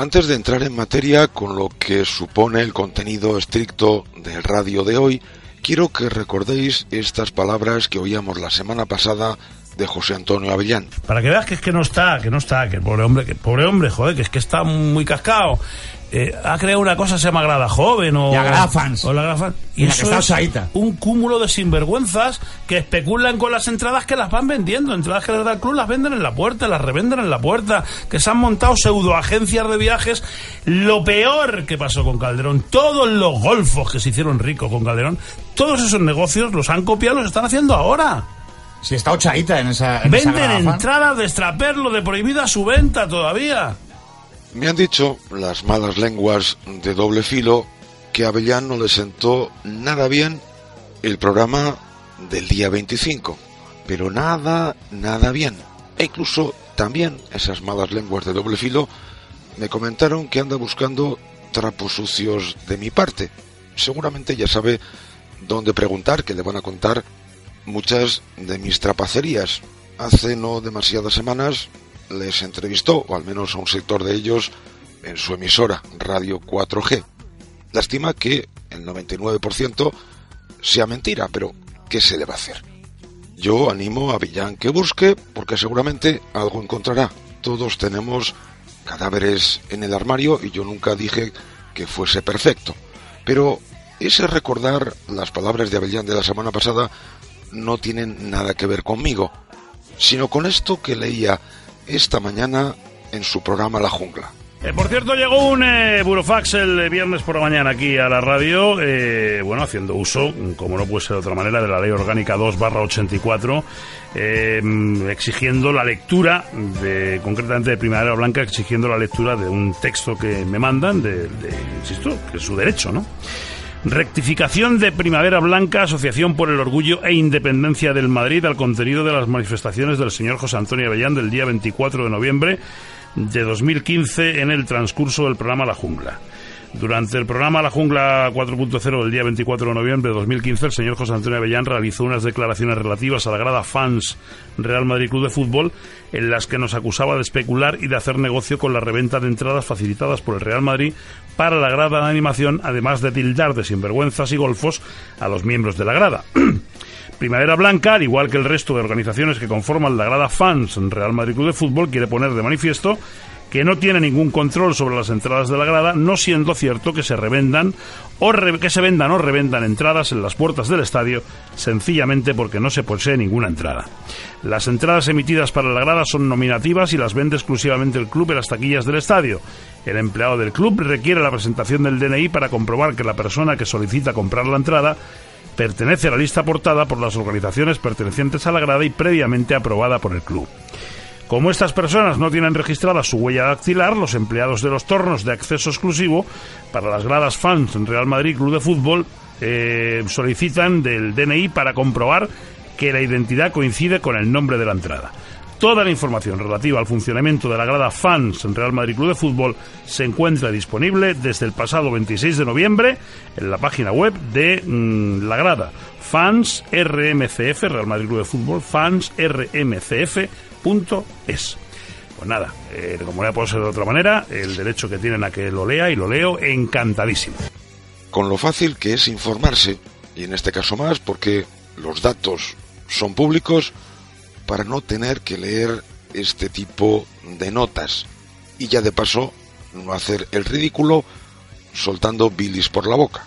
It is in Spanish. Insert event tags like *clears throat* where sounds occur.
Antes de entrar en materia con lo que supone el contenido estricto del radio de hoy, quiero que recordéis estas palabras que oíamos la semana pasada de José Antonio Avellán. Para que veas que es que no está, que no está, que el pobre hombre, que pobre hombre, joder, que es que está muy cascado. Eh, ha creado una cosa que se llama Grada Joven o, la Grada Fans. o la Grada Fans. Y, eso es un cúmulo de sinvergüenzas que especulan con las entradas que las van vendiendo. Entradas que les da el club las venden en la puerta, las revenden en la puerta, que se han montado pseudo agencias de viajes. Lo peor que pasó con Calderón, todos los golfos que se hicieron ricos con Calderón, todos esos negocios los han copiado, los están haciendo ahora. Si está ochadita en esa. Venden entradas de extraperlo de prohibida su venta todavía. Me han dicho las malas lenguas de doble filo que a Avellán no le sentó nada bien el programa del día 25, pero nada, nada bien. E incluso también esas malas lenguas de doble filo me comentaron que anda buscando trapos sucios de mi parte. Seguramente ya sabe dónde preguntar, que le van a contar muchas de mis trapacerías. Hace no demasiadas semanas les entrevistó, o al menos a un sector de ellos, en su emisora Radio 4G. Lástima que el 99% sea mentira, pero ¿qué se le va a hacer? Yo animo a Villán que busque, porque seguramente algo encontrará. Todos tenemos cadáveres en el armario y yo nunca dije que fuese perfecto. Pero ese recordar las palabras de Avellán de la semana pasada no tienen nada que ver conmigo, sino con esto que leía esta mañana en su programa La Jungla. Eh, por cierto, llegó un eh, burofax el viernes por la mañana aquí a la radio, eh, bueno, haciendo uso, como no puede ser de otra manera, de la Ley Orgánica 2 barra 84, exigiendo la lectura, de, concretamente de Primavera Blanca, exigiendo la lectura de un texto que me mandan, de insisto, que es su derecho, ¿no? Rectificación de Primavera Blanca, Asociación por el Orgullo e Independencia del Madrid al contenido de las manifestaciones del señor José Antonio Avellán del día 24 de noviembre de 2015 en el transcurso del programa La Jungla. Durante el programa La Jungla 4.0 del día 24 de noviembre de 2015, el señor José Antonio Avellán realizó unas declaraciones relativas a la grada fans Real Madrid Club de Fútbol, en las que nos acusaba de especular y de hacer negocio con la reventa de entradas facilitadas por el Real Madrid para la grada de animación, además de tildar de sinvergüenzas y golfos a los miembros de la grada. *clears throat* Primavera Blanca, al igual que el resto de organizaciones que conforman la grada fans Real Madrid Club de Fútbol, quiere poner de manifiesto que no tiene ningún control sobre las entradas de la grada, no siendo cierto que se revendan o que se vendan o revendan entradas en las puertas del estadio, sencillamente porque no se posee ninguna entrada. Las entradas emitidas para la grada son nominativas y las vende exclusivamente el club en las taquillas del estadio. El empleado del club requiere la presentación del DNI para comprobar que la persona que solicita comprar la entrada pertenece a la lista aportada por las organizaciones pertenecientes a la grada y previamente aprobada por el club. Como estas personas no tienen registrada su huella dactilar, los empleados de los tornos de acceso exclusivo para las gradas fans en Real Madrid Club de Fútbol eh, solicitan del DNI para comprobar que la identidad coincide con el nombre de la entrada. Toda la información relativa al funcionamiento de la grada Fans en Real Madrid Club de Fútbol se encuentra disponible desde el pasado 26 de noviembre en la página web de mm, la grada Fans RMCF, Real Madrid Club de Fútbol, Fans RMCF es. Pues nada, eh, como no puedo ser de otra manera, el derecho que tienen a que lo lea y lo leo encantadísimo. Con lo fácil que es informarse, y en este caso más porque los datos son públicos, para no tener que leer este tipo de notas. Y ya de paso, no hacer el ridículo soltando bilis por la boca.